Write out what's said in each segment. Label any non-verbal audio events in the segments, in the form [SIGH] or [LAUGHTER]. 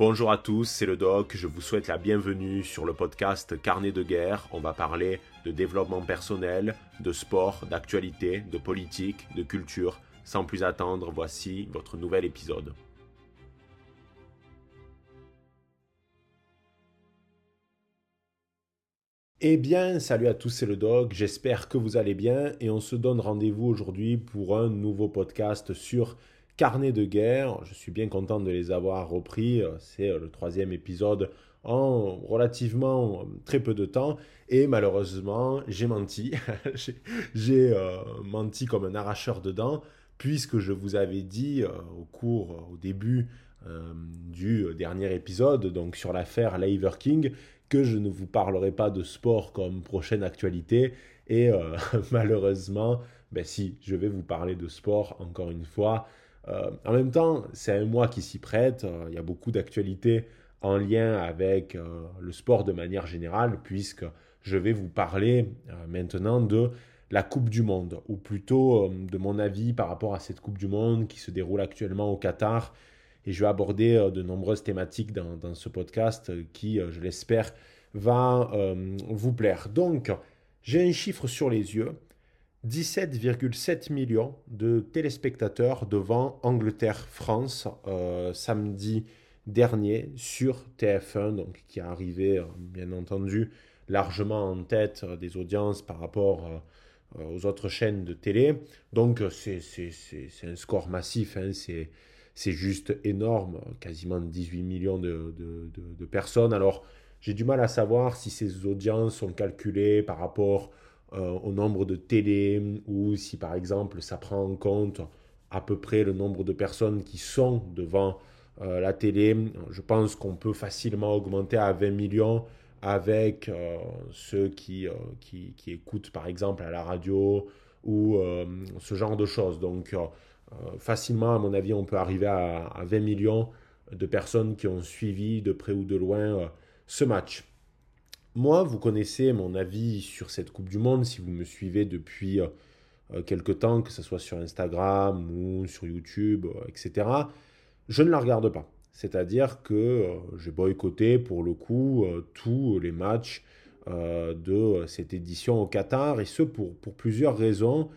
Bonjour à tous, c'est le doc, je vous souhaite la bienvenue sur le podcast Carnet de guerre. On va parler de développement personnel, de sport, d'actualité, de politique, de culture. Sans plus attendre, voici votre nouvel épisode. Eh bien, salut à tous, c'est le Doc, j'espère que vous allez bien et on se donne rendez-vous aujourd'hui pour un nouveau podcast sur Carnet de guerre. Je suis bien content de les avoir repris, c'est le troisième épisode en relativement très peu de temps et malheureusement j'ai menti, [LAUGHS] j'ai euh, menti comme un arracheur de dents puisque je vous avais dit euh, au cours, au début euh, du dernier épisode, donc sur l'affaire Liver King, que je ne vous parlerai pas de sport comme prochaine actualité. Et euh, [LAUGHS] malheureusement, ben si, je vais vous parler de sport encore une fois. Euh, en même temps, c'est un mois qui s'y prête. Euh, il y a beaucoup d'actualités en lien avec le sport de manière générale, puisque je vais vous parler maintenant de la Coupe du Monde, ou plutôt de mon avis par rapport à cette Coupe du Monde qui se déroule actuellement au Qatar et je vais aborder euh, de nombreuses thématiques dans, ce podcast euh, qui, euh, je l'espère, va vous plaire. Donc, j'ai un chiffre sur les yeux. 17,7 millions de téléspectateurs devant Angleterre-France samedi dernier sur TF1, donc qui est arrivé bien entendu largement en tête des audiences par rapport aux autres chaînes de télé. Donc c'est un score massif, hein, c'est juste énorme, quasiment 18 millions de, personnes. Alors, j'ai du mal à savoir si ces audiences sont calculées par rapport euh, au nombre de télé ou si, par exemple, ça prend en compte à peu près le nombre de personnes qui sont devant euh, la télé. Je pense qu'on peut facilement augmenter à 20 millions avec euh, ceux qui, qui, écoutent, par exemple, à la radio ou ce genre de choses. Donc, euh, facilement, à mon avis, on peut arriver à, 20 millions de personnes qui ont suivi de près ou de loin euh, ce match. Moi, vous connaissez mon avis sur cette Coupe du Monde si vous me suivez depuis euh, quelque temps, que ce soit sur Instagram ou sur YouTube, etc. Je ne la regarde pas. C'est-à-dire que j'ai boycotté pour le coup tous les matchs de cette édition au Qatar, et ce pour, plusieurs raisons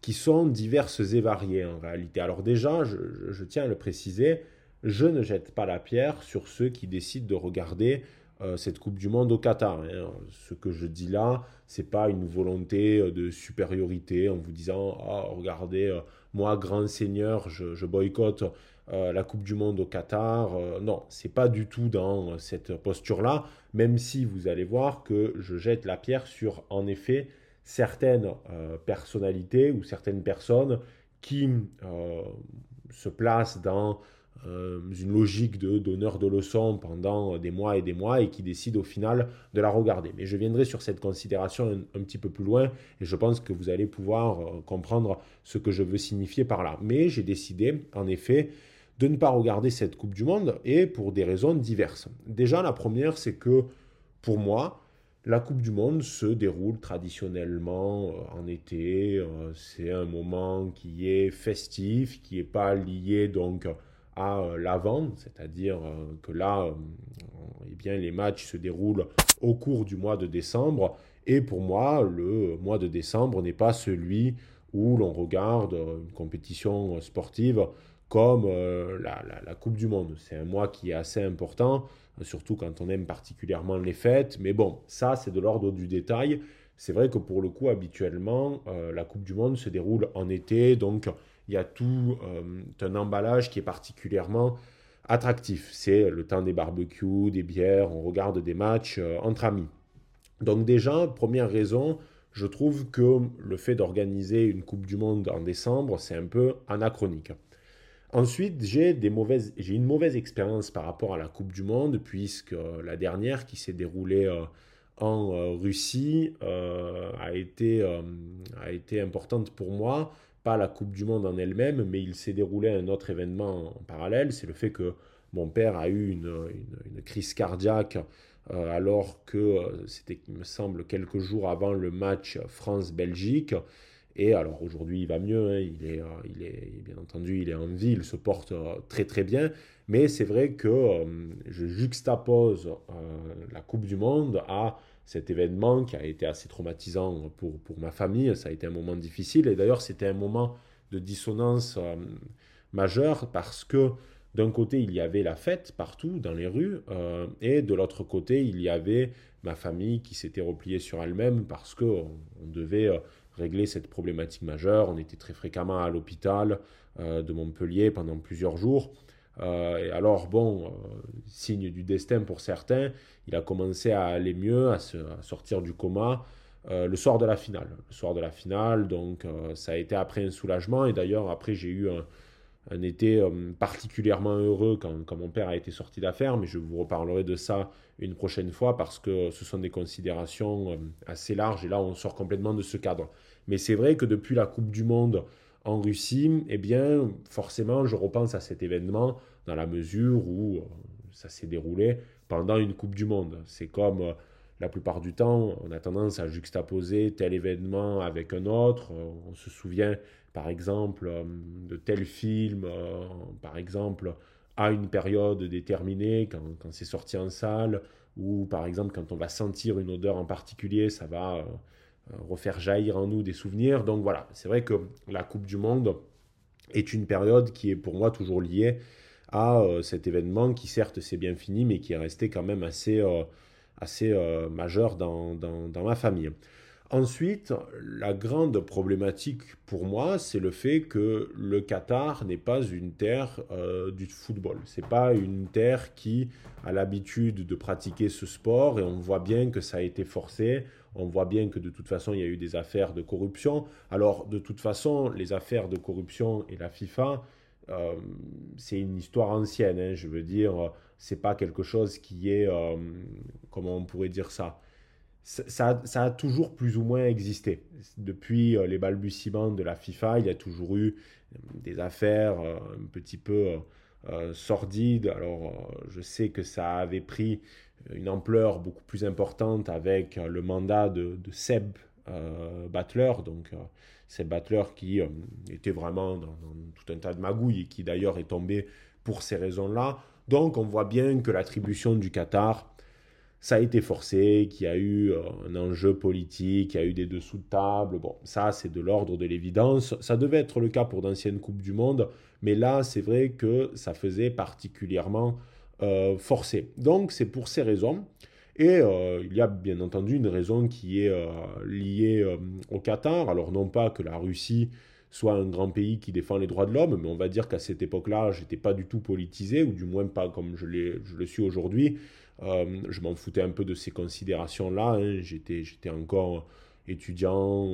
qui sont diverses et variées en réalité. Alors déjà, je, tiens à le préciser, je ne jette pas la pierre sur ceux qui décident de regarder euh, cette Coupe du Monde au Qatar. Hein. Ce que je dis là, c'est pas une volonté euh, de supériorité en vous disant oh, regardez, euh, moi, grand seigneur, je, boycotte la Coupe du Monde au Qatar. non, c'est pas du tout dans cette posture-là, même si vous allez voir que je jette la pierre sur, en effet, certaines euh, personnalités ou certaines personnes qui euh, se placent dans euh, une logique de donneur de leçons pendant des mois et des mois et qui décident au final de la regarder. Mais je viendrai sur cette considération un, petit peu plus loin et je pense que vous allez pouvoir comprendre ce que je veux signifier par là. Mais j'ai décidé en effet de ne pas regarder cette Coupe du Monde et pour des raisons diverses. Déjà la première c'est que pour moi, la Coupe du Monde se déroule traditionnellement euh, en été. Euh, c'est un moment qui est festif, qui n'est pas lié donc à euh, l'avant, c'est-à-dire que là, eh bien, les matchs se déroulent au cours du mois de décembre. Et pour moi, le mois de décembre n'est pas celui où l'on regarde une compétition sportive comme la, Coupe du Monde. C'est un mois qui est assez important surtout quand on aime particulièrement les fêtes. Mais bon, ça, c'est de l'ordre du détail. C'est vrai que pour le coup, habituellement, euh, la Coupe du Monde se déroule en été, donc il y a tout euh, un emballage qui est particulièrement attractif. C'est le temps des barbecues, des bières, on regarde des matchs euh, entre amis. Donc déjà, première raison, je trouve que le fait d'organiser une Coupe du Monde en décembre, c'est un peu anachronique. Ensuite, j'ai une mauvaise expérience par rapport à la Coupe du Monde, puisque euh, la dernière qui s'est déroulée en Russie a été importante pour moi. Pas la Coupe du Monde en elle-même, mais il s'est déroulé un autre événement en parallèle. C'est le fait que mon père a eu une, crise cardiaque alors que c'était, il me semble, quelques jours avant le match France-Belgique. Et alors aujourd'hui, il va mieux, hein. il, est, euh, il est bien entendu, il est en vie, il se porte euh, très très bien. Mais c'est vrai que je juxtapose la Coupe du Monde à cet événement qui a été assez traumatisant pour, pour ma famille. Ça a été un moment difficile et d'ailleurs c'était un moment de dissonance euh, majeure parce que d'un côté il y avait la fête partout dans les rues euh, et de l'autre côté il y avait ma famille qui s'était repliée sur elle-même parce qu'on on devait euh, régler cette problématique majeure. On était très fréquemment à l'hôpital de Montpellier pendant plusieurs jours. Euh, et alors, bon, euh, signe du destin pour certains, il a commencé à aller mieux, à, sortir du coma euh, le soir de la finale. Le soir de la finale, donc ça a été après un soulagement. Et d'ailleurs, après, j'ai eu un, été particulièrement heureux quand, quand, mon père a été sorti d'affaires, mais je vous reparlerai de ça une prochaine fois parce que ce sont des considérations assez larges et là on sort complètement de ce cadre. Mais c'est vrai que depuis la Coupe du Monde en Russie, eh bien, forcément, je repense à cet événement dans la mesure où euh, ça s'est déroulé pendant une Coupe du Monde. C'est comme euh, la plupart du temps, on a tendance à juxtaposer tel événement avec un autre. Euh, on se souvient, par exemple, de tel film, par exemple, à une période déterminée, quand, quand c'est sorti en salle, ou par exemple, quand on va sentir une odeur en particulier, ça va refaire jaillir en nous des souvenirs. Donc voilà, c'est vrai que la Coupe du Monde est une période qui est pour moi toujours liée à euh, cet événement qui certes s'est bien fini, mais qui est resté quand même assez, euh, assez majeur dans, dans, dans, ma famille. Ensuite, la grande problématique pour moi, c'est le fait que le Qatar n'est pas une terre du football. C'est pas une terre qui a l'habitude de pratiquer ce sport et on voit bien que ça a été forcé. On voit bien que de toute façon, il y a eu des affaires de corruption. Alors, de toute façon, les affaires de corruption et la FIFA, euh, c'est une histoire ancienne. Hein. je veux dire, c'est pas quelque chose qui est, euh, comment on pourrait dire ça? Ça, a toujours plus ou moins existé. Depuis euh, les balbutiements de la FIFA, il y a toujours eu des affaires un petit peu sordides. Alors, je sais que ça avait pris une ampleur beaucoup plus importante avec le mandat de, Seb euh, Battler, donc euh, Seb Battler qui euh, était vraiment dans, tout un tas de magouilles et qui d'ailleurs est tombé pour ces raisons-là. Donc on voit bien que l'attribution du Qatar, ça a été forcé, qu'il y a eu un enjeu politique, qu'il y a eu des dessous de table. Bon, ça c'est de l'ordre de l'évidence. Ça devait être le cas pour d'anciennes Coupes du Monde, mais là c'est vrai que ça faisait particulièrement euh, forcé. Donc c'est pour ces raisons. Et euh, il y a bien entendu une raison qui est euh, liée au Qatar. Alors non pas que la Russie soit un grand pays qui défend les droits de l'homme, mais on va dire qu'à cette époque-là, j'étais pas du tout politisé, ou du moins pas comme je le suis aujourd'hui. Je m'en foutais un peu de ces considérations-là. Hein. J'étais, encore étudiant,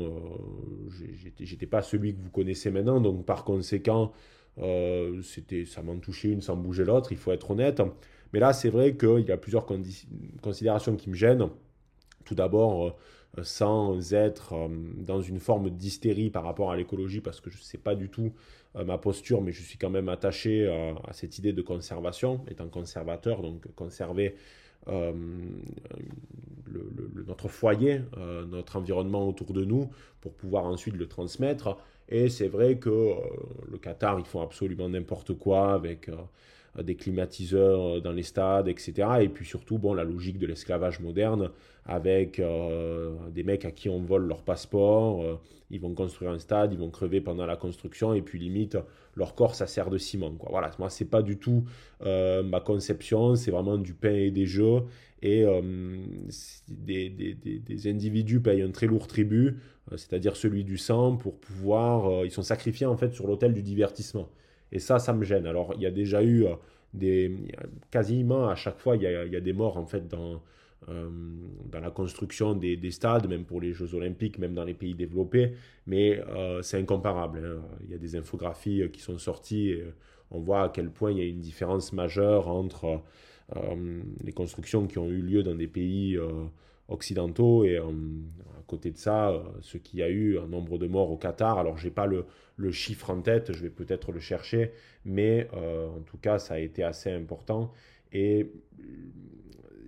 j'étais pas celui que vous connaissez maintenant, donc par conséquent, euh, c'était, ça m'en touchait une sans bouger l'autre, il faut être honnête. Mais là, c'est vrai qu'il y a plusieurs considérations qui me gênent. Tout d'abord, euh, sans être euh, dans une forme d'hystérie par rapport à l'écologie, parce que je ne sais pas du tout ma posture, mais je suis quand même attaché à cette idée de conservation, étant conservateur, donc conserver notre foyer, notre environnement autour de nous, pour pouvoir ensuite le transmettre. Et c'est vrai que euh, le Qatar, ils font absolument n'importe quoi avec euh, des climatiseurs euh, dans les stades, etc. Et puis surtout, bon, la logique de l'esclavage moderne avec des mecs à qui on vole leur passeport, ils vont construire un stade, ils vont crever pendant la construction et puis limite leur corps ça sert de ciment. Voilà, moi c'est pas du tout ma conception, c'est vraiment du pain et des jeux et des, des, des, individus payent un très lourd tribut euh, c'est-à-dire celui du sang, pour pouvoir... Euh, ils sont sacrifiés en fait sur l'autel du divertissement. Et ça, ça me gêne. Alors, il y a déjà eu euh, des... Quasiment à chaque fois, il y a, des morts en fait dans, dans la construction des, des, stades, même pour les Jeux Olympiques, même dans les pays développés. Mais c'est incomparable. Hein. Il y a des infographies qui sont sorties et on voit à quel point il y a une différence majeure entre les constructions qui ont eu lieu dans des pays occidentaux et côté de ça, euh, ce qui a eu un nombre de morts au Qatar, alors j'ai pas le, chiffre en tête, je vais peut-être le chercher, mais euh, en tout cas ça a été assez important et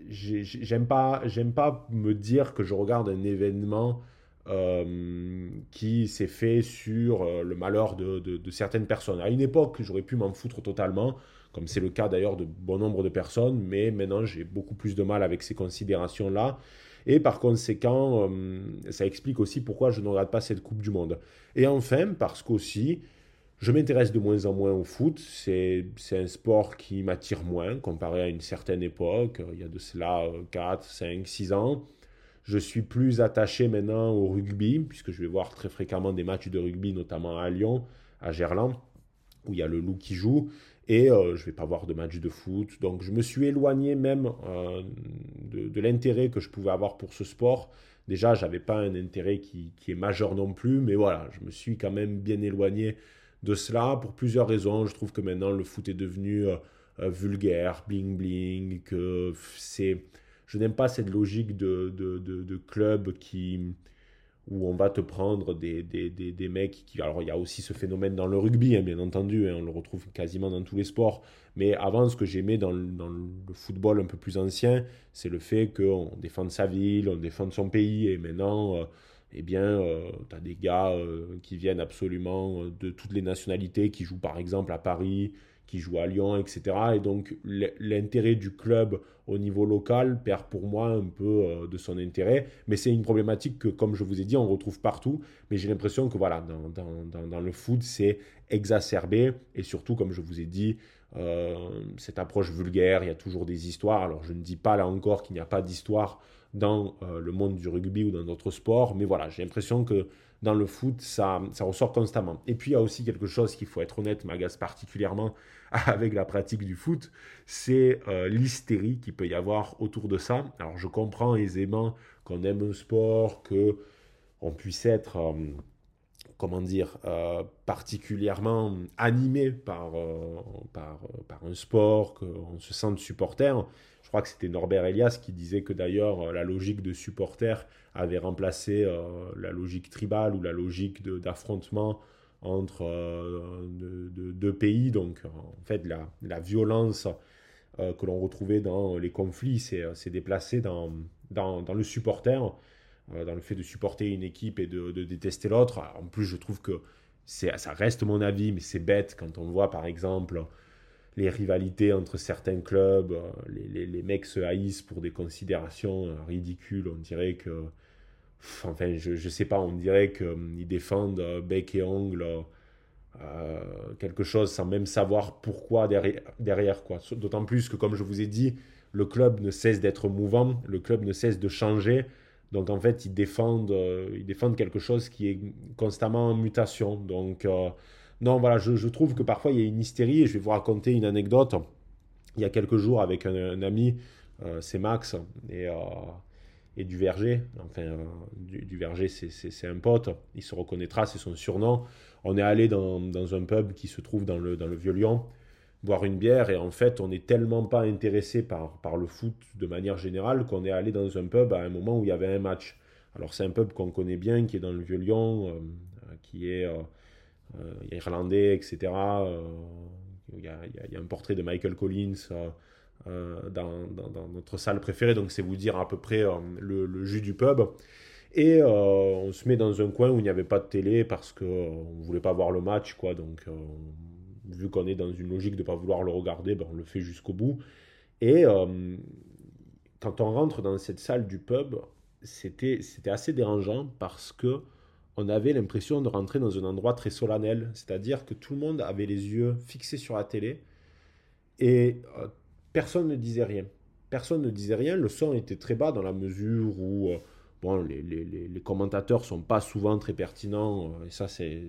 j'aime pas j'aime pas me dire que je regarde un événement euh, qui s'est fait sur le malheur de, certaines personnes. À une époque, j'aurais pu m'en foutre totalement. comme c'est le cas d'ailleurs de bon nombre de personnes, mais maintenant j'ai beaucoup plus de mal avec ces considérations-là. Et par conséquent, euh, ça explique aussi pourquoi je ne regarde pas cette Coupe du Monde. Et enfin, parce qu'aussi, je m'intéresse de moins en moins au foot. C'est un sport qui m'attire moins comparé à une certaine époque, il y a de cela 4, 5, 6 ans. Je suis plus attaché maintenant au rugby, puisque je vais voir très fréquemment des matchs de rugby, notamment à Lyon, à Gerland, où il y a le loup qui joue. Et euh, je ne vais pas voir de matchs de foot. Donc je me suis éloigné même euh, de, l'intérêt que je pouvais avoir pour ce sport. Déjà, je n'avais pas un intérêt qui, qui, est majeur non plus, mais voilà, je me suis quand même bien éloigné de cela pour plusieurs raisons. Je trouve que maintenant le foot est devenu euh, vulgaire, bling bling, que c'est je n'aime pas cette logique de, de, de, club qui, où on va te prendre des, des, des, des, mecs qui... Alors il y a aussi ce phénomène dans le rugby, hein, bien entendu, hein, on le retrouve quasiment dans tous les sports. Mais avant, ce que j'aimais dans, dans, le football un peu plus ancien, c'est le fait qu'on défende sa ville, on défende son pays. Et maintenant, euh, eh bien, euh, tu as des gars euh, qui viennent absolument de toutes les nationalités, qui jouent par exemple à Paris, qui joue à Lyon, etc. Et donc l'intérêt du club au niveau local perd pour moi un peu euh, de son intérêt. Mais c'est une problématique que, comme je vous ai dit, on retrouve partout. Mais j'ai l'impression que voilà, dans, le foot, c'est exacerbé. Et surtout, comme je vous ai dit, euh, cette approche vulgaire, il y a toujours des histoires. Alors je ne dis pas là encore qu'il n'y a pas d'histoire dans euh, le monde du rugby ou dans d'autres sports. Mais voilà, j'ai l'impression que dans le foot, ça, ça ressort constamment. Et puis il y a aussi quelque chose qu'il faut être honnête, m'agace particulièrement [LAUGHS] avec la pratique du foot, c'est euh, l'hystérie qu'il peut y avoir autour de ça. Alors je comprends aisément qu'on aime un sport, que on puisse être, euh, comment dire, euh, particulièrement animé par, par, par, un sport, qu'on se sente supporter. Je crois que c'était Norbert Elias qui disait que d'ailleurs la logique de supporter avait remplacé la logique tribale ou la logique d'affrontement entre euh, deux, pays. Donc, en fait, la, violence euh, que l'on retrouvait dans les conflits s'est euh, déplacée dans, le supporter, dans le fait de supporter une équipe et de, détester l'autre. En plus, je trouve que ça reste mon avis, mais c'est bête quand on voit, par exemple, les rivalités entre certains clubs, les, mecs se haïssent pour des considérations ridicules. On dirait que Enfin, je ne sais pas, on dirait qu'ils défendent euh, bec et ongle euh, quelque chose sans même savoir pourquoi derrière. derrière quoi. D'autant plus que, comme je vous ai dit, le club ne cesse d'être mouvant, le club ne cesse de changer. Donc en fait, ils défendent, euh, ils défendent quelque chose qui est constamment en mutation. Donc non, voilà, je, trouve que parfois il y a une hystérie et je vais vous raconter une anecdote. Il y a quelques jours avec un, ami, c'est Max, et et du Verger. Enfin, euh, du, Verger, c'est un pote, il se reconnaîtra, c'est son surnom. On est allé dans, un pub qui se trouve dans le, dans le Vieux-Lyon, boire une bière, et en fait, on n'est tellement pas intéressé par, par le foot de manière générale qu'on est allé dans un pub à un moment où il y avait un match. Alors, c'est un pub qu'on connaît bien, qui est dans le Vieux-Lyon, euh, qui est euh, irlandais, etc. Il y, a, un portrait de Michael Collins euh, dans, notre salle préférée, donc c'est vous dire à peu près euh, le, jus du pub. Et euh, on se met dans un coin où il n'y avait pas de télé parce qu'on ne voulait pas voir le match, quoi. Donc, vu qu'on est dans une logique de ne pas vouloir le regarder, ben, on le fait jusqu'au bout. Et quand on rentre dans cette salle du pub, c'était assez dérangeant parce que on avait l'impression de rentrer dans un endroit très solennel, c'est-à-dire que tout le monde avait les yeux fixés sur la télé et personne ne disait rien. Personne ne disait rien. Le son était très bas dans la mesure où euh, bon, les, les, les, commentateurs sont pas souvent très pertinents. Euh, et ça, c'est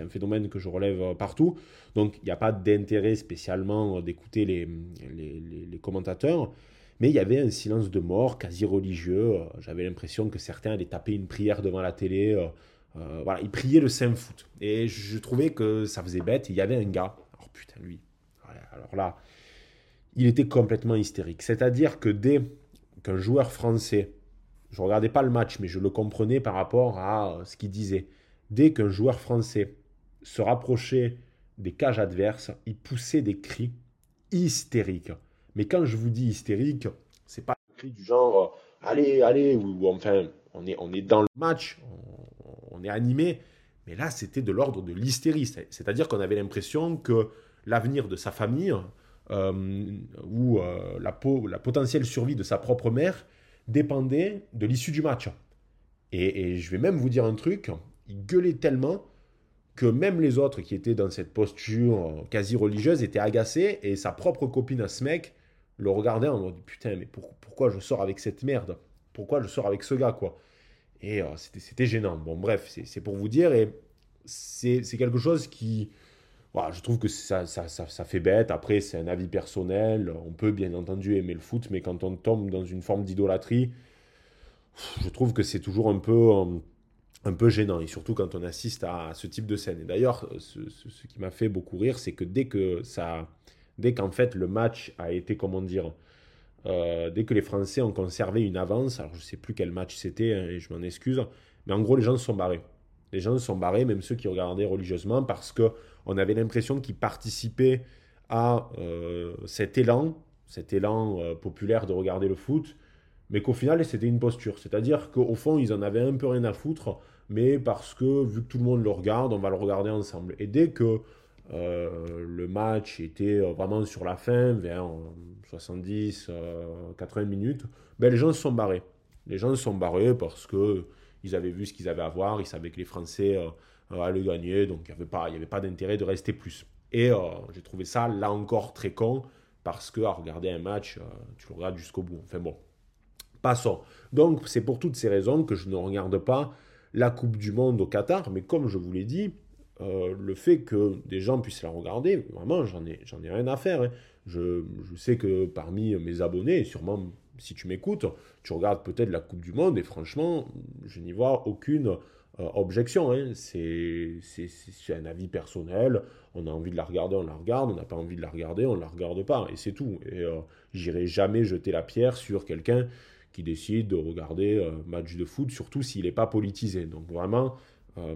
un phénomène que je relève euh, partout. Donc, il n'y a pas d'intérêt spécialement d'écouter les, commentateurs. Mais il y avait un silence de mort quasi religieux. J'avais l'impression que certains allaient taper une prière devant la télé. voilà, ils priaient le Saint Foot. Et je trouvais que ça faisait bête. Il y avait un gars. Alors putain, lui. Alors là, il était complètement hystérique. C'est-à-dire que dès qu'un joueur français, je ne regardais pas le match, mais je le comprenais par rapport à ce qu'il disait, dès qu'un joueur français se rapprochait des cages adverses, il poussait des cris hystériques. Mais quand je vous dis hystérique, c'est pas un cri du genre allez, allez, ou, enfin, on est, dans le match, on est animé. Mais là, c'était de l'ordre de l'hystérie. C'est-à-dire qu'on avait l'impression que l'avenir de sa famille, où la, la potentielle survie de sa propre mère dépendait de l'issue du match. Et, je vais même vous dire un truc, il gueulait tellement que même les autres qui étaient dans cette posture quasi religieuse étaient agacés et sa propre copine à ce mec le regardait en mode putain mais pourquoi je sors avec cette merde? Pourquoi je sors avec ce gars quoi? Et euh, c'était gênant. Bon bref, c'est pour vous dire et c'est quelque chose qui... Voilà, je trouve que ça, ça, ça fait bête. Après, c'est un avis personnel. On peut bien entendu aimer le foot, mais quand on tombe dans une forme d'idolâtrie, je trouve que c'est toujours un peu, euh, un peu gênant, et surtout quand on assiste à ce type de scène. Et d'ailleurs, ce, qui m'a fait beaucoup rire, c'est que dès que ça, dès qu'en fait le match a été, comment dire, euh, dès que les Français ont conservé une avance, alors je ne sais plus quel match c'était, hein, et je m'en excuse, mais en gros les gens se sont barrés. Les gens se sont barrés, même ceux qui regardaient religieusement, parce qu'on avait l'impression qu'ils participaient à euh, cet élan, cet élan populaire de regarder le foot, mais qu'au final, c'était une posture. C'est-à-dire qu'au fond, ils en avaient un peu rien à foutre, mais parce que vu que tout le monde le regarde, on va le regarder ensemble. Et dès que euh, le match était vraiment sur la fin, vers 70, 80 euh, minutes, ben, les gens se sont barrés. Les gens se sont barrés parce que ils avaient vu ce qu'ils avaient à voir, ils savaient que les Français euh, allaient gagner, donc il n'y avait pas, pas d'intérêt de rester plus. Et j'ai trouvé ça, là encore, très con, parce que à regarder un match, tu le regardes jusqu'au bout. Enfin bon, Passons. Donc, c'est pour toutes ces raisons que je ne regarde pas la Coupe du Monde au Qatar, mais comme je vous l'ai dit, euh, le fait que des gens puissent la regarder, vraiment, j'en ai, j'en ai rien à faire. Hein. Je, sais que parmi mes abonnés, sûrement si tu m'écoutes, tu regardes peut-être la Coupe du Monde, et franchement, je n'y vois aucune euh, objection. Hein. C'est, un avis personnel. On a envie de la regarder, on la regarde. On n'a pas envie de la regarder, on ne la regarde pas. Et c'est tout. Et euh, j'irai jamais jeter la pierre sur quelqu'un qui décide de regarder un euh, match de foot, surtout s'il n'est pas politisé. Donc vraiment, euh,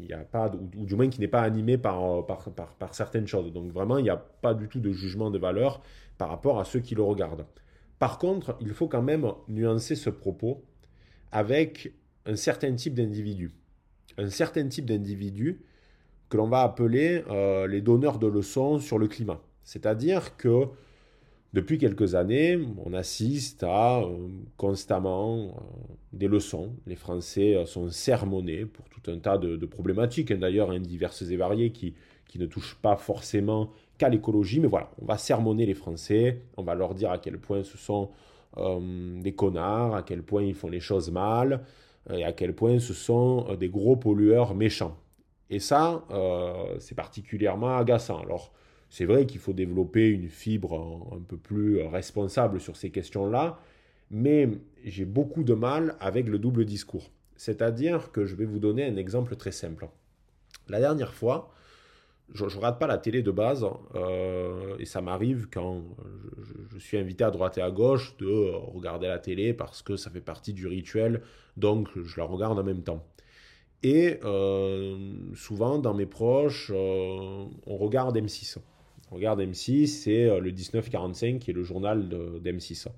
il n'y a pas, ou, du moins qui n'est pas animé euh, par, par, par, certaines choses. Donc vraiment, il n'y a pas du tout de jugement de valeur par rapport à ceux qui le regardent. Par contre, il faut quand même nuancer ce propos avec un certain type d'individu. Un certain type d'individu que l'on va appeler les donneurs de leçons sur le climat. C'est-à-dire que depuis quelques années, on assiste à euh, constamment euh, des leçons. Les Français euh, sont sermonnés pour tout un tas de, problématiques, hein, d'ailleurs hein, diverses et variées, qui ne touchent pas forcément qu'à l'écologie. Mais voilà, on va sermonner les Français, on va leur dire à quel point ce sont des connards, à quel point ils font les choses mal, et à quel point ce sont des gros pollueurs méchants. Et ça, c'est particulièrement agaçant. Alors, c'est vrai qu'il faut développer une fibre un peu plus responsable sur ces questions-là, mais j'ai beaucoup de mal avec le double discours. C'est-à-dire que je vais vous donner un exemple très simple. La dernière fois, je ne regarde pas la télé de base, euh, et ça m'arrive quand je, suis invité à droite et à gauche de regarder la télé parce que ça fait partie du rituel, donc je la regarde en même temps. Et euh, souvent, dans mes proches, euh, on regarde M6. Regarde M6, c'est le 1945 qui est le journal d'M6.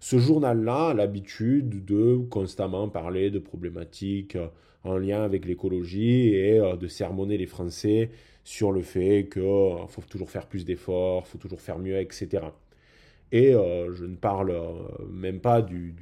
Ce journal-là a l'habitude de constamment parler de problématiques en lien avec l'écologie et de sermonner les Français sur le fait qu'il faut toujours faire plus d'efforts, faut toujours faire mieux, etc. Et je ne parle même pas du,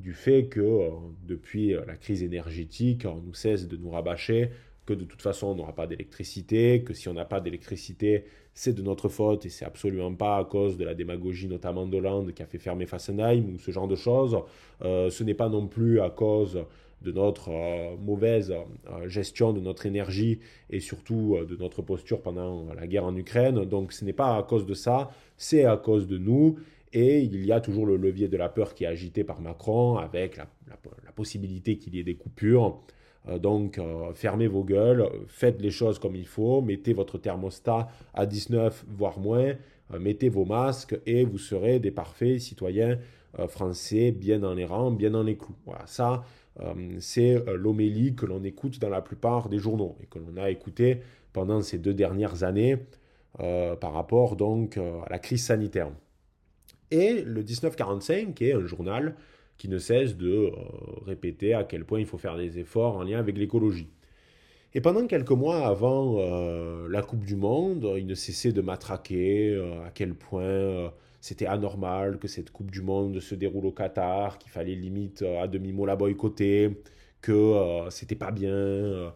du, fait que depuis la crise énergétique, on nous cesse de nous rabâcher que de toute façon on n'aura pas d'électricité, que si on n'a pas d'électricité, c'est de notre faute et c'est absolument pas à cause de la démagogie notamment d'Hollande qui a fait fermer Fassenheim ou ce genre de choses. Euh, ce n'est pas non plus à cause de notre euh, mauvaise euh, gestion de notre énergie et surtout de notre posture pendant la guerre en Ukraine. Donc ce n'est pas à cause de ça, c'est à cause de nous. Et il y a toujours le levier de la peur qui est agité par Macron avec la possibilité qu'il y ait des coupures. Euh, donc, euh, fermez vos gueules, faites les choses comme il faut, mettez votre thermostat à 19, voire moins, euh, mettez vos masques et vous serez des parfaits citoyens français, bien dans les rangs, bien dans les clous. Voilà, ça, c'est l'homélie que l'on écoute dans la plupart des journaux et que l'on a écouté pendant ces deux dernières années par rapport donc à la crise sanitaire. Et le 1945, qui est un journal qui ne cesse de euh, répéter à quel point il faut faire des efforts en lien avec l'écologie. Et pendant quelques mois avant euh, la Coupe du Monde, il ne cessait de matraquer euh, à quel point euh, c'était anormal que cette Coupe du Monde se déroule au Qatar, qu'il fallait limite à demi-mot la boycotter, que c'était pas bien,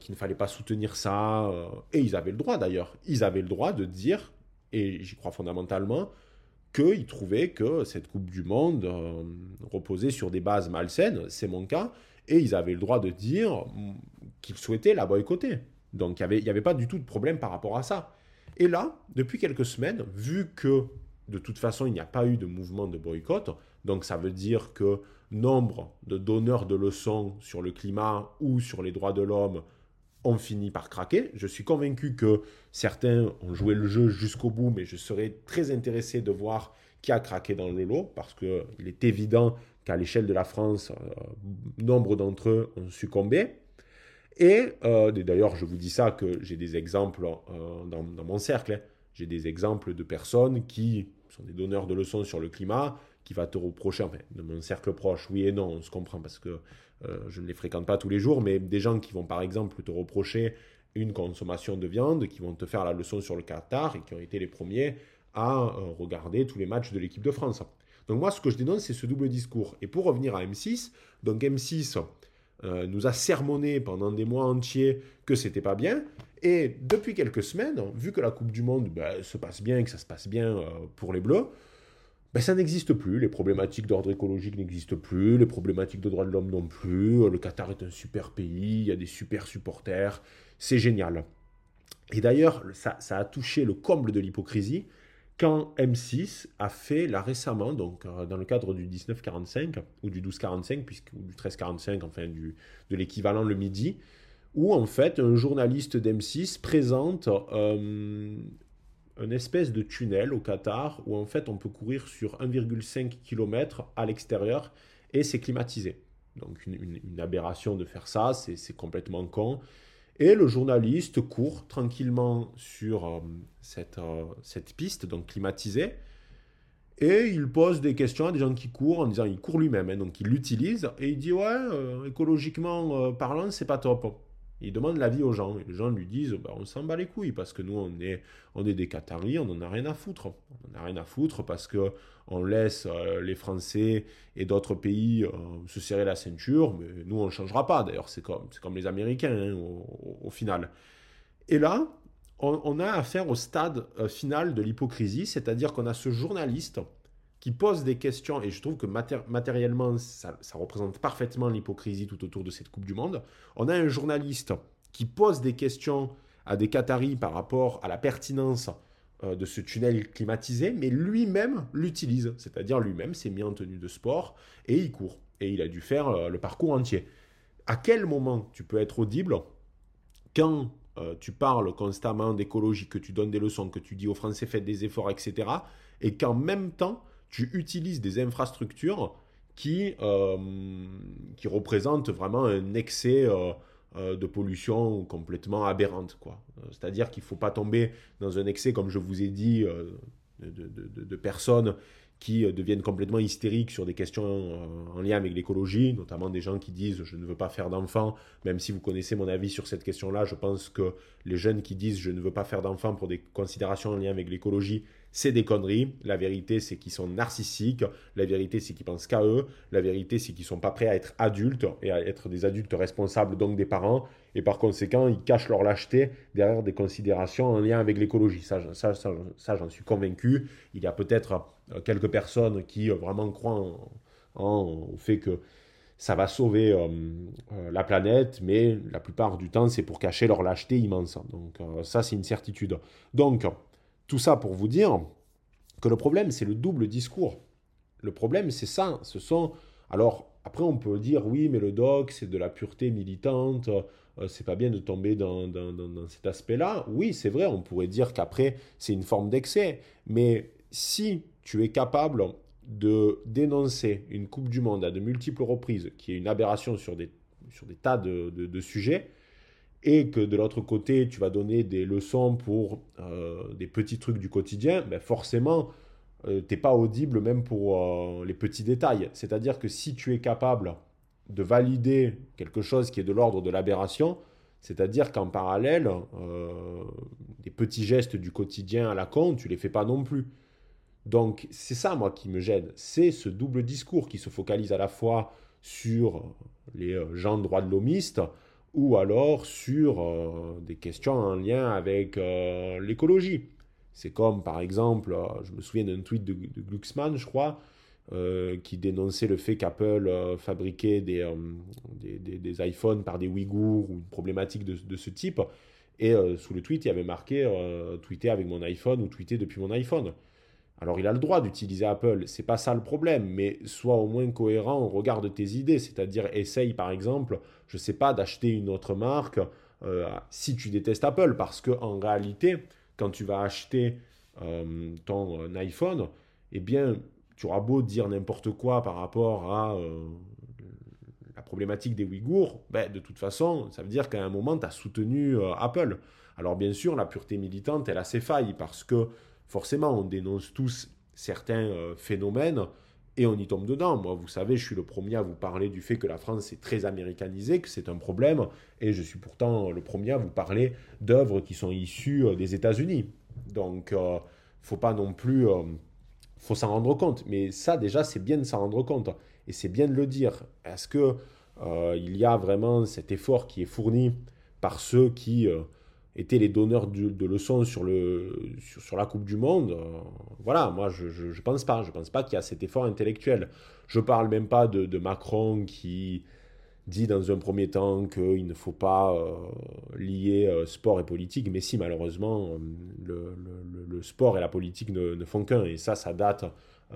qu'il ne fallait pas soutenir ça. et ils avaient le droit d'ailleurs. Ils avaient le droit de dire, et j'y crois fondamentalement, qu'ils trouvaient que cette Coupe du Monde reposait sur des bases malsaines, c'est mon cas, et ils avaient le droit de dire qu'ils souhaitaient la boycotter. Donc il n'y avait, avait pas du tout de problème par rapport à ça. Et là, depuis quelques semaines, vu que de toute façon il n'y a pas eu de mouvement de boycott, donc ça veut dire que nombre de donneurs de leçons sur le climat ou sur les droits de l'homme ont fini par craquer. Je suis convaincu que certains ont joué le jeu jusqu'au bout, mais je serais très intéressé de voir qui a craqué dans le lot, parce qu'il est évident qu'à l'échelle de la France, euh, nombre d'entre eux ont succombé. Et euh, d'ailleurs, je vous dis ça que j'ai des exemples euh, dans, mon cercle. Hein. J'ai des exemples de personnes qui sont des donneurs de leçons sur le climat, qui va te reprocher, enfin, de mon cercle proche, oui et non, on se comprend parce que je ne les fréquente pas tous les jours, mais des gens qui vont par exemple te reprocher une consommation de viande, qui vont te faire la leçon sur le Qatar et qui ont été les premiers à regarder tous les matchs de l'équipe de France. Donc moi, ce que je dénonce, c'est ce double discours. Et pour revenir à M6, donc M6 euh, nous a sermonné pendant des mois entiers que c'était pas bien. Et depuis quelques semaines, vu que la Coupe du Monde ben, se passe bien, que ça se passe bien euh, pour les Bleus, ben, ça n'existe plus. Les problématiques d'ordre écologique n'existent plus, les problématiques de droits de l'homme non plus. Le Qatar est un super pays, il y a des super supporters, c'est génial. Et d'ailleurs, ça, ça, a touché le comble de l'hypocrisie quand M6 a fait là récemment, donc euh, dans le cadre du 1945 ou du 1245, puisque, ou du 1345, enfin du, de l'équivalent le midi, où en fait un journaliste d'M6 présente euh, une espèce de tunnel au Qatar où en fait on peut courir sur 1,5 km à l'extérieur et c'est climatisé. Donc une, aberration de faire ça, c'est complètement con. Et le journaliste court tranquillement sur euh, cette, euh, cette piste, donc climatisée, et il pose des questions à des gens qui courent en disant il court lui-même, hein, donc il l'utilise, et il dit ouais, euh, écologiquement parlant, c'est pas top. Il demande l'avis aux gens. Et les gens lui disent bah, on s'en bat les couilles parce que nous, on est, des Qataris, on n'en a rien à foutre. On n'en a rien à foutre parce que on laisse euh, les Français et d'autres pays euh, se serrer la ceinture, mais nous, on ne changera pas. D'ailleurs, c'est comme, comme les Américains hein, au, final. Et là, on, a affaire au stade euh, final de l'hypocrisie, c'est-à-dire qu'on a ce journaliste qui pose des questions, et je trouve que matériellement, ça, représente parfaitement l'hypocrisie tout autour de cette Coupe du Monde. On a un journaliste qui pose des questions à des Qataris par rapport à la pertinence euh, de ce tunnel climatisé, mais lui-même l'utilise, c'est-à-dire lui-même s'est mis en tenue de sport et il court, et il a dû faire euh, le parcours entier. À quel moment tu peux être audible quand euh, tu parles constamment d'écologie, que tu donnes des leçons, que tu dis aux Français faites des efforts, etc., et qu'en même temps, tu utilises des infrastructures qui, euh, qui représentent vraiment un excès euh, euh, de pollution complètement aberrante. C'est-à-dire qu'il ne faut pas tomber dans un excès, comme je vous ai dit, de, personnes qui deviennent complètement hystériques sur des questions en lien avec l'écologie, notamment des gens qui disent je ne veux pas faire d'enfants, même si vous connaissez mon avis sur cette question-là, je pense que les jeunes qui disent je ne veux pas faire d'enfants pour des considérations en lien avec l'écologie, c'est des conneries. La vérité, c'est qu'ils sont narcissiques. La vérité, c'est qu'ils pensent qu'à eux. La vérité, c'est qu'ils ne sont pas prêts à être adultes et à être des adultes responsables, donc des parents. Et par conséquent, ils cachent leur lâcheté derrière des considérations en lien avec l'écologie. Ça, ça, j'en suis convaincu. Il y a peut-être euh, quelques personnes qui euh, vraiment croient en, au fait que ça va sauver euh, la planète, mais la plupart du temps, c'est pour cacher leur lâcheté immense. Donc ça, c'est une certitude. Donc, tout ça pour vous dire que le problème, c'est le double discours. Le problème, c'est ça. Ce sont. Alors, après, on peut dire oui, mais le doc, c'est de la pureté militante. Euh, c'est pas bien de tomber dans, dans cet aspect-là. Oui, c'est vrai, on pourrait dire qu'après, c'est une forme d'excès. Mais si tu es capable de dénoncer une Coupe du Monde à de multiples reprises, qui est une aberration sur des, sur des tas de, de sujets, et que de l'autre côté, tu vas donner des leçons pour euh, des petits trucs du quotidien, ben forcément, euh, tu n'es pas audible même pour euh, les petits détails. C'est-à-dire que si tu es capable de valider quelque chose qui est de l'ordre de l'aberration, C'est-à-dire qu'en parallèle, euh, des petits gestes du quotidien à la con, tu les fais pas non plus. Donc c'est ça, moi, qui me gêne. C'est ce double discours qui se focalise à la fois sur les gens de droit de l'homiste ou alors sur euh, des questions en lien avec l'écologie. C'est comme, par exemple, je me souviens d'un tweet de, de, Glucksmann, je crois, qui dénonçait le fait qu'Apple fabriquait des, iPhones par des Ouïghours ou une problématique de, de ce type. Et sous le tweet, il y avait marqué tweeter avec mon iPhone ou tweeter depuis mon iPhone. Alors il a le droit d'utiliser Apple, c'est pas ça le problème, mais sois au moins cohérent au regard de tes idées, c'est-à-dire essaye par exemple, je sais pas, d'acheter une autre marque euh, si tu détestes Apple, parce que en réalité, quand tu vas acheter euh, ton euh, iPhone, eh bien, tu auras beau dire n'importe quoi par rapport à la problématique des Ouïghours, ben, de toute façon, ça veut dire qu'à un moment, tu as soutenu Apple. Alors bien sûr, la pureté militante, elle a ses failles, parce que forcément, on dénonce tous certains euh, phénomènes et on y tombe dedans. Moi, vous savez, je suis le premier à vous parler du fait que la France est très américanisée, que c'est un problème, et je suis pourtant le premier à vous parler d'œuvres qui sont issues euh, des États-Unis. Donc, euh, faut pas non plus, faut s'en rendre compte. Mais ça, déjà, c'est bien de s'en rendre compte, et c'est bien de le dire. Est-ce que il y a vraiment cet effort qui est fourni par ceux qui étaient les donneurs de, leçons sur, le, sur, la Coupe du Monde. Euh, voilà, moi je ne pense pas. Je pense pas qu'il y a cet effort intellectuel. Je parle même pas de, Macron qui dit dans un premier temps qu'il ne faut pas euh, lier euh, sport et politique. Mais si, malheureusement, le, le, sport et la politique ne, ne font qu'un. Et ça, ça date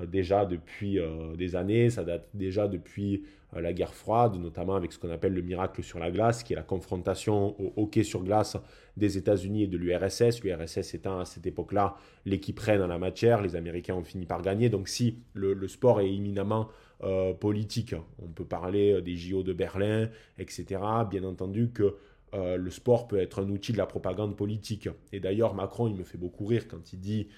déjà depuis des années, ça date déjà depuis la guerre froide, notamment avec ce qu'on appelle le miracle sur la glace, qui est la confrontation au hockey sur glace des États-Unis et de l'URSS. L'URSS étant à cette époque-là l'équipe reine en la matière, les Américains ont fini par gagner. Donc si le, sport est éminemment euh, politique, on peut parler euh, des JO de Berlin, etc. Bien entendu que euh, le sport peut être un outil de la propagande politique. Et d'ailleurs, Macron, il me fait beaucoup rire quand il dit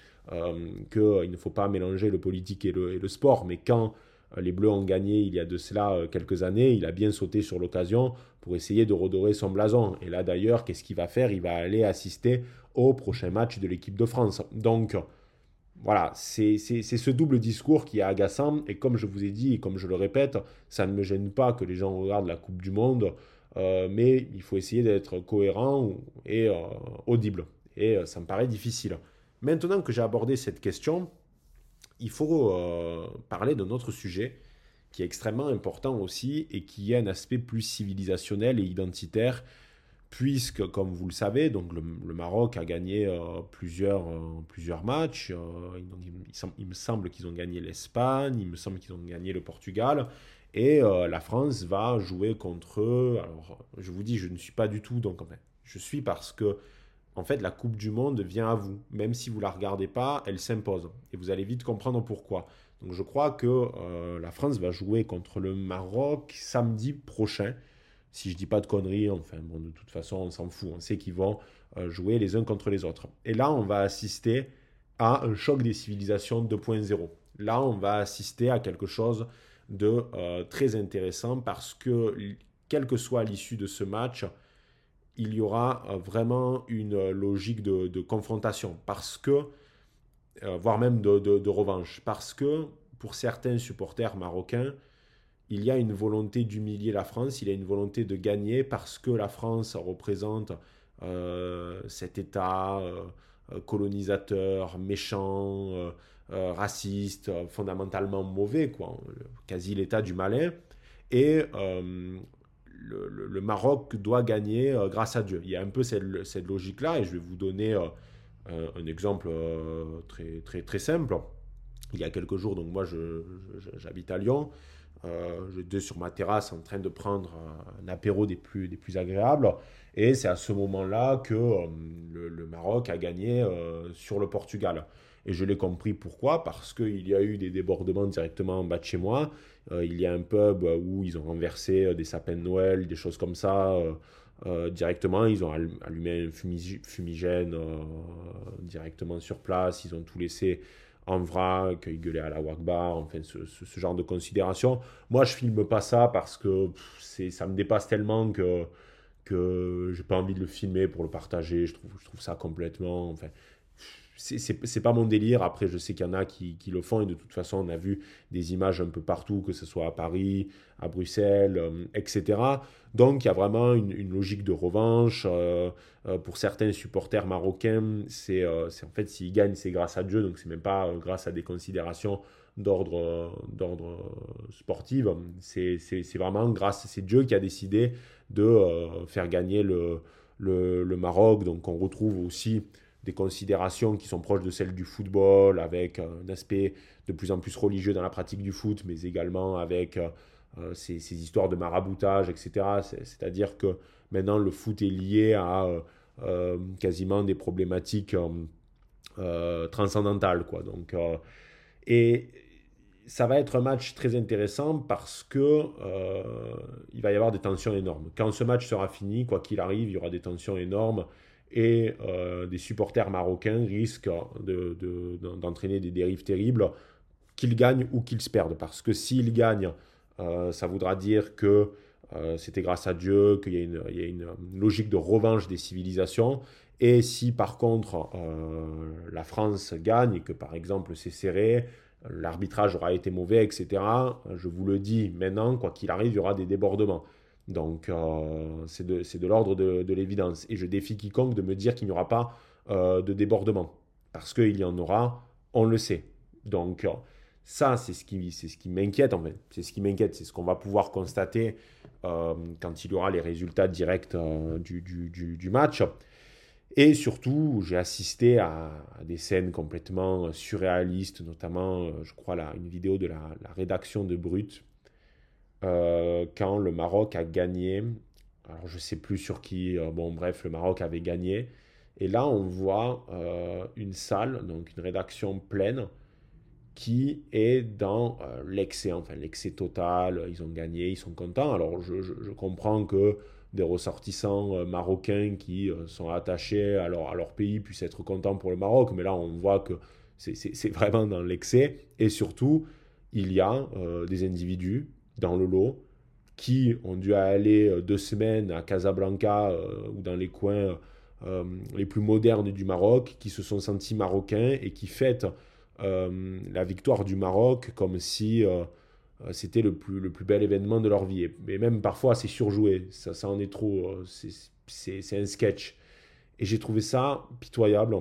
qu'il ne faut pas mélanger le politique et le, et le sport, mais quand euh, les Bleus ont gagné il y a de cela euh, quelques années. Il a bien sauté sur l'occasion pour essayer de redorer son blason. Et là d'ailleurs, qu'est-ce qu'il va faire? Il va aller assister au prochain match de l'équipe de France. Donc voilà, c'est ce double discours qui est agaçant. Et comme je vous ai dit, et comme je le répète, ça ne me gêne pas que les gens regardent la Coupe du Monde. Euh, mais il faut essayer d'être cohérent et audible. Et ça me paraît difficile. Maintenant que j'ai abordé cette question, il faut euh, parler d'un autre sujet qui est extrêmement important aussi et qui est un aspect plus civilisationnel et identitaire, puisque, comme vous le savez, donc le, Maroc a gagné euh, plusieurs, euh, plusieurs matchs. il, me semble qu'ils ont gagné l'Espagne, il me semble qu'ils ont gagné le Portugal. Et la France va jouer contre eux. Alors, je vous dis, je ne suis pas du tout, donc je suis parce que en fait, la Coupe du Monde vient à vous. Même si vous ne la regardez pas, elle s'impose. Et vous allez vite comprendre pourquoi. Donc je crois que euh, la France va jouer contre le Maroc samedi prochain. Si je dis pas de conneries, enfin bon, de toute façon, on s'en fout. On sait qu'ils vont euh, jouer les uns contre les autres. Et là, on va assister à un choc des civilisations 2.0. Là, on va assister à quelque chose de euh, très intéressant parce que, quelle que soit l'issue de ce match, il y aura euh, vraiment une euh, logique de, confrontation, parce que, voire même de, revanche, parce que pour certains supporters marocains, il y a une volonté d'humilier la France, il y a une volonté de gagner parce que la France représente cet État colonisateur, méchant, raciste, fondamentalement mauvais, quoi, quasi l'état du malin. Et le, Maroc doit gagner euh, grâce à Dieu. Il y a un peu cette, logique-là, et je vais vous donner euh, un exemple euh, très, très, très simple. Il y a quelques jours, donc moi j'habite à Lyon, j'étais sur ma terrasse en train de prendre un apéro des plus, des plus agréables, et c'est à ce moment-là que le, Maroc a gagné sur le Portugal. Et je l'ai compris pourquoi, parce qu'il y a eu des débordements directement en bas de chez moi. Euh, il y a un pub où ils ont renversé euh, des sapins de Noël, des choses comme ça. Euh, directement, ils ont allumé un fumigène directement sur place, ils ont tout laissé en vrac, ils gueulaient à la Wakbar, enfin ce, genre de considération. Moi, je filme pas ça parce que ça me dépasse tellement que que j'ai pas envie de le filmer pour le partager. Je trouve, ça complètement. C'est pas mon délire. Après, je sais qu'il y en a qui, qui, le font et de toute façon, on a vu des images un peu partout, que ce soit à Paris, à Bruxelles, euh, etc. Donc, il y a vraiment une, logique de revanche. Euh, euh, pour certains supporters marocains, c'est en fait s'ils gagnent, c'est grâce à Dieu. Donc, c'est même pas grâce à des considérations d'ordre sportif. C'est vraiment grâce, c'est Dieu qui a décidé de faire gagner le, le, le Maroc. Donc, on retrouve aussi des considérations qui sont proches de celles du football, avec un aspect de plus en plus religieux dans la pratique du foot, mais également avec euh, euh, ces, histoires de maraboutage, etc. C'est-à-dire que maintenant le foot est lié à euh, quasiment des problématiques transcendantales. Quoi. Donc, et ça va être un match très intéressant parce que il va y avoir des tensions énormes. Quand ce match sera fini, quoi qu'il arrive, il y aura des tensions énormes et euh, des supporters marocains risquent d'entraîner des dérives terribles, qu'ils gagnent ou qu'ils se perdent. Parce que s'ils gagnent, euh, ça voudra dire que euh, c'était grâce à Dieu, qu'il y, a une logique de revanche des civilisations. Et si par contre la France gagne et que par exemple c'est serré, l'arbitrage aura été mauvais, etc., je vous le dis maintenant, quoi qu'il arrive, il y aura des débordements. Donc, euh, c'est de, l'ordre de, l'évidence. Et je défie quiconque de me dire qu'il n'y aura pas euh, de débordement. Parce qu'il y en aura, on le sait. Donc, euh, ça, c'est ce qui, m'inquiète en fait. C'est ce qui m'inquiète. C'est ce qu'on va pouvoir constater quand il y aura les résultats directs du, match. Et surtout, j'ai assisté à, des scènes complètement surréalistes, notamment, je crois, là, une vidéo de la rédaction de Brut euh, quand le Maroc a gagné. Alors je sais plus sur qui, euh, bon bref, le Maroc avait gagné. Et là, on voit euh, une salle, donc une rédaction pleine, qui est dans l'excès, enfin l'excès total. Ils ont gagné, ils sont contents. Alors je, je, comprends que des ressortissants marocains qui sont attachés à leur, à leur, pays puissent être contents pour le Maroc, mais là on voit que c'est vraiment dans l'excès. Et surtout, il y a des individus dans le lot qui ont dû aller euh, deux semaines à Casablanca euh, ou dans les coins euh, les plus modernes du Maroc, qui se sont sentis marocains et qui fêtent la victoire du Maroc comme si c'était le plus, le plus bel événement de leur vie. Mais même parfois, c'est surjoué, ça, ça en est trop, c'est un sketch. Et j'ai trouvé ça pitoyable.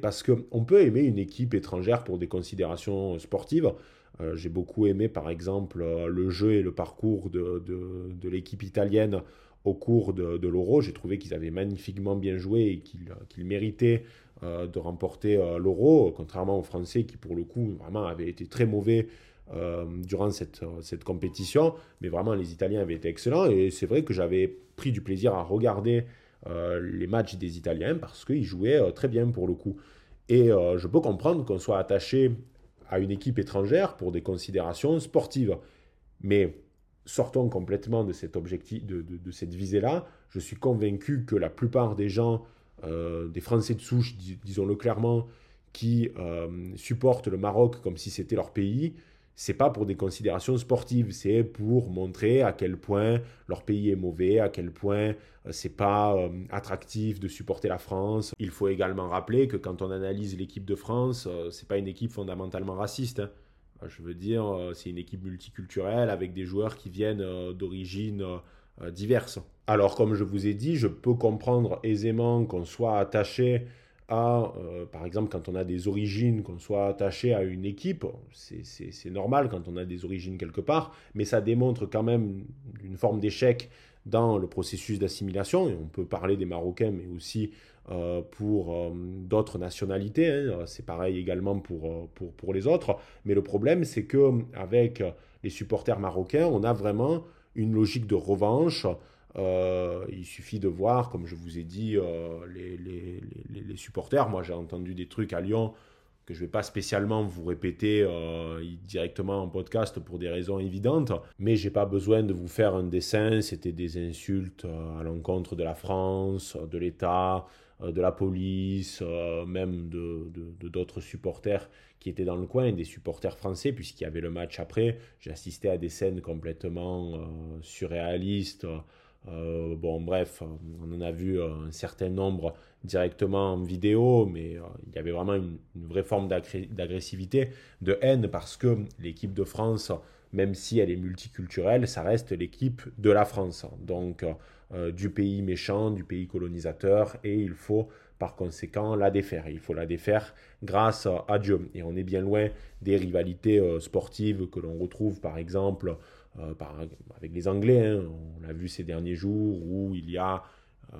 Parce qu'on peut aimer une équipe étrangère pour des considérations sportives, euh, j'ai beaucoup aimé par exemple euh, le jeu et le parcours de, de, l'équipe italienne au cours de, l'Euro. J'ai trouvé qu'ils avaient magnifiquement bien joué et qu'ils méritaient euh, de remporter l'Euro, contrairement aux Français qui pour le coup vraiment avaient été très mauvais durant cette, cette, compétition. Mais vraiment les Italiens avaient été excellents et c'est vrai que j'avais pris du plaisir à regarder les matchs des Italiens parce qu'ils jouaient très bien pour le coup. Et je peux comprendre qu'on soit attaché à une équipe étrangère pour des considérations sportives. Mais sortons complètement de cet objectif, de, cette visée-là. Je suis convaincu que la plupart des gens, euh, des Français de souche, disons-le clairement, qui euh, supportent le Maroc comme si c'était leur pays, c'est pas pour des considérations sportives, c'est pour montrer à quel point leur pays est mauvais, à quel point euh, c'est pas euh, attractif de supporter la France. Il faut également rappeler que quand on analyse l'équipe de France, euh, c'est pas une équipe fondamentalement raciste. Hein. Je veux dire, c'est une équipe multiculturelle avec des joueurs qui viennent d'origines diverses. Alors, comme je vous ai dit, je peux comprendre aisément qu'on soit attaché euh, par exemple, quand on a des origines, qu'on soit attaché à une équipe, c'est normal quand on a des origines quelque part, mais ça démontre quand même une forme d'échec dans le processus d'assimilation, et on peut parler des Marocains, mais aussi euh, pour euh, d'autres nationalités, hein. c'est pareil également pour, pour, pour, les autres, mais le problème c'est que avec les supporters marocains, on a vraiment une logique de revanche, euh, il suffit de voir, comme je vous ai dit, euh, les, supporters. Moi, j'ai entendu des trucs à Lyon que je ne vais pas spécialement vous répéter euh, directement en podcast pour des raisons évidentes, mais j'ai pas besoin de vous faire un dessin. C'était des insultes à l'encontre de la France, de l'État, de la police, même de d'autres supporters qui étaient dans le coin, des supporters français, puisqu'il y avait le match après. J'ai assisté à des scènes complètement surréalistes. Bon, bref, on en a vu un certain nombre directement en vidéo, mais il y avait vraiment une, vraie forme d'agressivité, de haine, parce que l'équipe de France, même si elle est multiculturelle, ça reste l'équipe de la France. Donc, du pays méchant, du pays colonisateur, et il faut par conséquent la défaire. Il faut la défaire grâce à Dieu. Et on est bien loin des rivalités euh, sportives que l'on retrouve par exemple euh, avec les Anglais. Hein. On l'a vu ces derniers jours où il y a euh,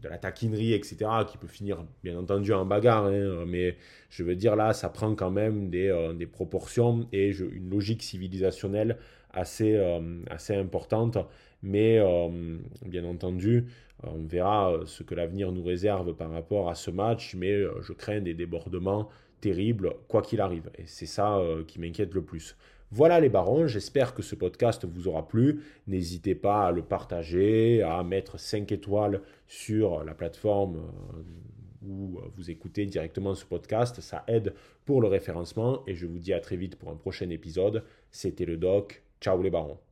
de la taquinerie, etc., qui peut finir bien entendu en bagarre. Hein. Mais je veux dire là, ça prend quand même des, des proportions et une logique civilisationnelle assez, importante. Mais bien entendu, on verra euh, ce que l'avenir nous réserve par rapport à ce match, mais euh, je crains des débordements terribles, quoi qu'il arrive. Et c'est ça euh, qui m'inquiète le plus. Voilà les barons, j'espère que ce podcast vous aura plu. N'hésitez pas à le partager, à mettre 5 étoiles sur la plateforme où vous écoutez directement ce podcast. Ça aide pour le référencement et je vous dis à très vite pour un prochain épisode. C'était le doc. Ciao les barons.